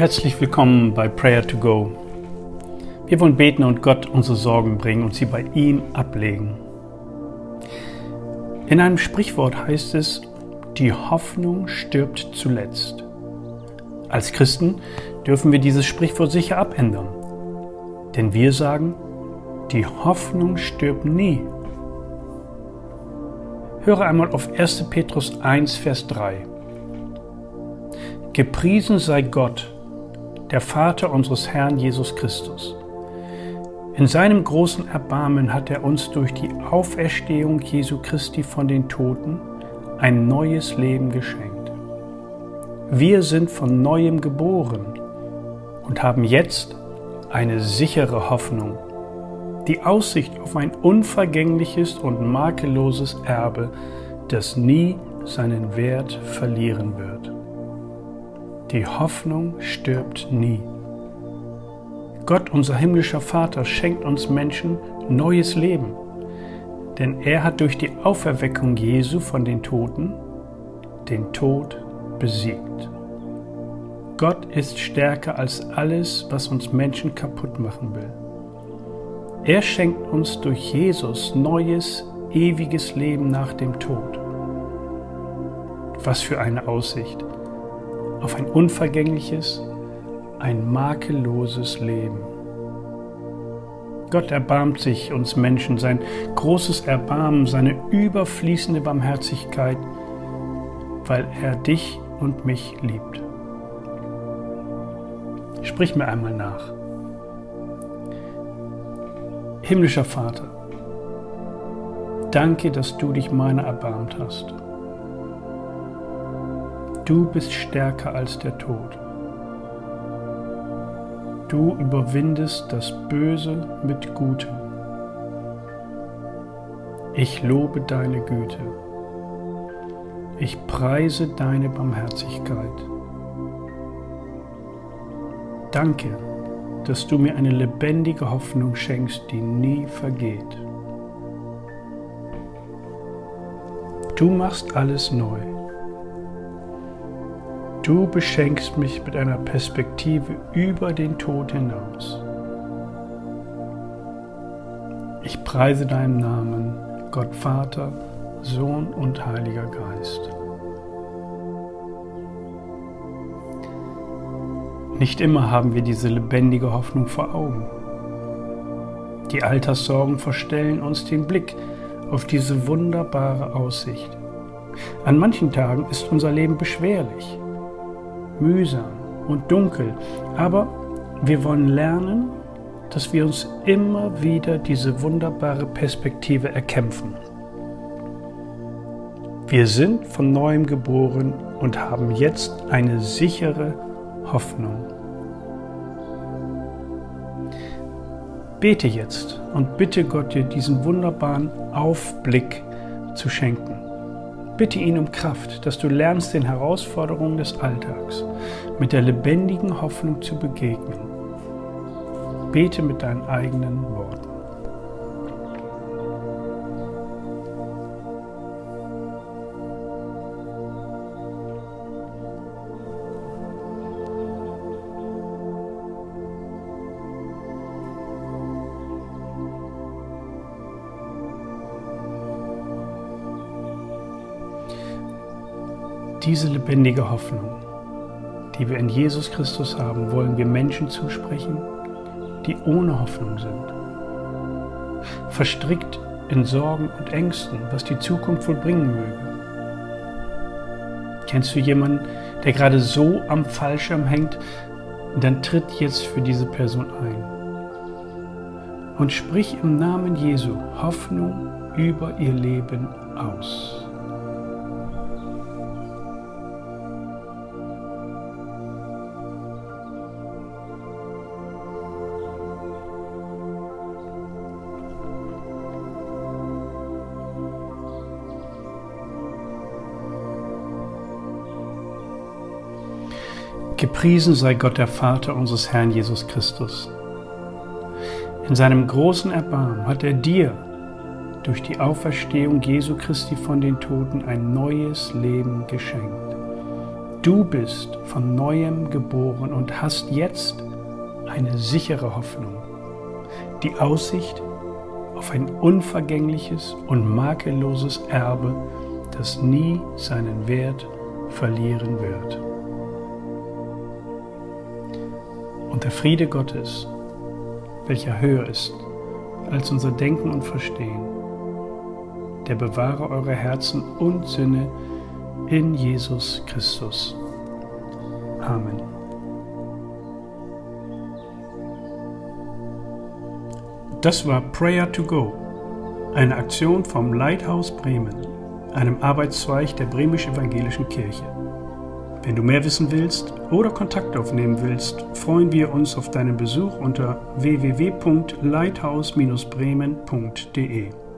Herzlich willkommen bei Prayer to Go. Wir wollen beten und Gott unsere Sorgen bringen und sie bei ihm ablegen. In einem Sprichwort heißt es, die Hoffnung stirbt zuletzt. Als Christen dürfen wir dieses Sprichwort sicher abändern. Denn wir sagen, die Hoffnung stirbt nie. Höre einmal auf 1. Petrus 1, Vers 3. Gepriesen sei Gott, der Vater unseres Herrn Jesus Christus. In seinem großen Erbarmen hat er uns durch die Auferstehung Jesu Christi von den Toten ein neues Leben geschenkt. Wir sind von neuem geboren und haben jetzt eine sichere Hoffnung, die Aussicht auf ein unvergängliches und makelloses Erbe, das nie seinen Wert verlieren wird. Die Hoffnung stirbt nie. Gott, unser himmlischer Vater, schenkt uns Menschen neues Leben, denn er hat durch die Auferweckung Jesu von den Toten den Tod besiegt. Gott ist stärker als alles, was uns Menschen kaputt machen will. Er schenkt uns durch Jesus neues, ewiges Leben nach dem Tod. Was für eine Aussicht! Auf ein unvergängliches, ein makelloses Leben. Gott erbarmt sich uns Menschen, sein großes Erbarmen, seine überfließende Barmherzigkeit, weil er dich und mich liebt. Sprich mir einmal nach. Himmlischer Vater, danke, dass du dich meiner erbarmt hast. Du bist stärker als der Tod. Du überwindest das Böse mit Gutem. Ich lobe deine Güte. Ich preise deine Barmherzigkeit. Danke, dass du mir eine lebendige Hoffnung schenkst, die nie vergeht. Du machst alles neu. Du beschenkst mich mit einer Perspektive über den Tod hinaus. Ich preise deinen Namen, Gott Vater, Sohn und Heiliger Geist. Nicht immer haben wir diese lebendige Hoffnung vor Augen. Die Alterssorgen verstellen uns den Blick auf diese wunderbare Aussicht. An manchen Tagen ist unser Leben beschwerlich mühsam und dunkel, aber wir wollen lernen, dass wir uns immer wieder diese wunderbare Perspektive erkämpfen. Wir sind von neuem geboren und haben jetzt eine sichere Hoffnung. Bete jetzt und bitte Gott dir diesen wunderbaren Aufblick zu schenken. Bitte ihn um Kraft, dass du lernst, den Herausforderungen des Alltags mit der lebendigen Hoffnung zu begegnen. Bete mit deinen eigenen Worten. Diese lebendige Hoffnung, die wir in Jesus Christus haben, wollen wir Menschen zusprechen, die ohne Hoffnung sind. Verstrickt in Sorgen und Ängsten, was die Zukunft wohl bringen möge. Kennst du jemanden, der gerade so am Fallschirm hängt? Dann tritt jetzt für diese Person ein. Und sprich im Namen Jesu Hoffnung über ihr Leben aus. Gepriesen sei Gott der Vater unseres Herrn Jesus Christus. In seinem großen Erbarmen hat er dir durch die Auferstehung Jesu Christi von den Toten ein neues Leben geschenkt. Du bist von neuem geboren und hast jetzt eine sichere Hoffnung, die Aussicht auf ein unvergängliches und makelloses Erbe, das nie seinen Wert verlieren wird. Und der Friede Gottes, welcher höher ist als unser Denken und Verstehen, der bewahre eure Herzen und Sinne in Jesus Christus. Amen. Das war Prayer to Go, eine Aktion vom Lighthouse Bremen, einem Arbeitszweig der Bremisch-Evangelischen Kirche. Wenn du mehr wissen willst oder Kontakt aufnehmen willst, freuen wir uns auf deinen Besuch unter www.lighthouse-bremen.de.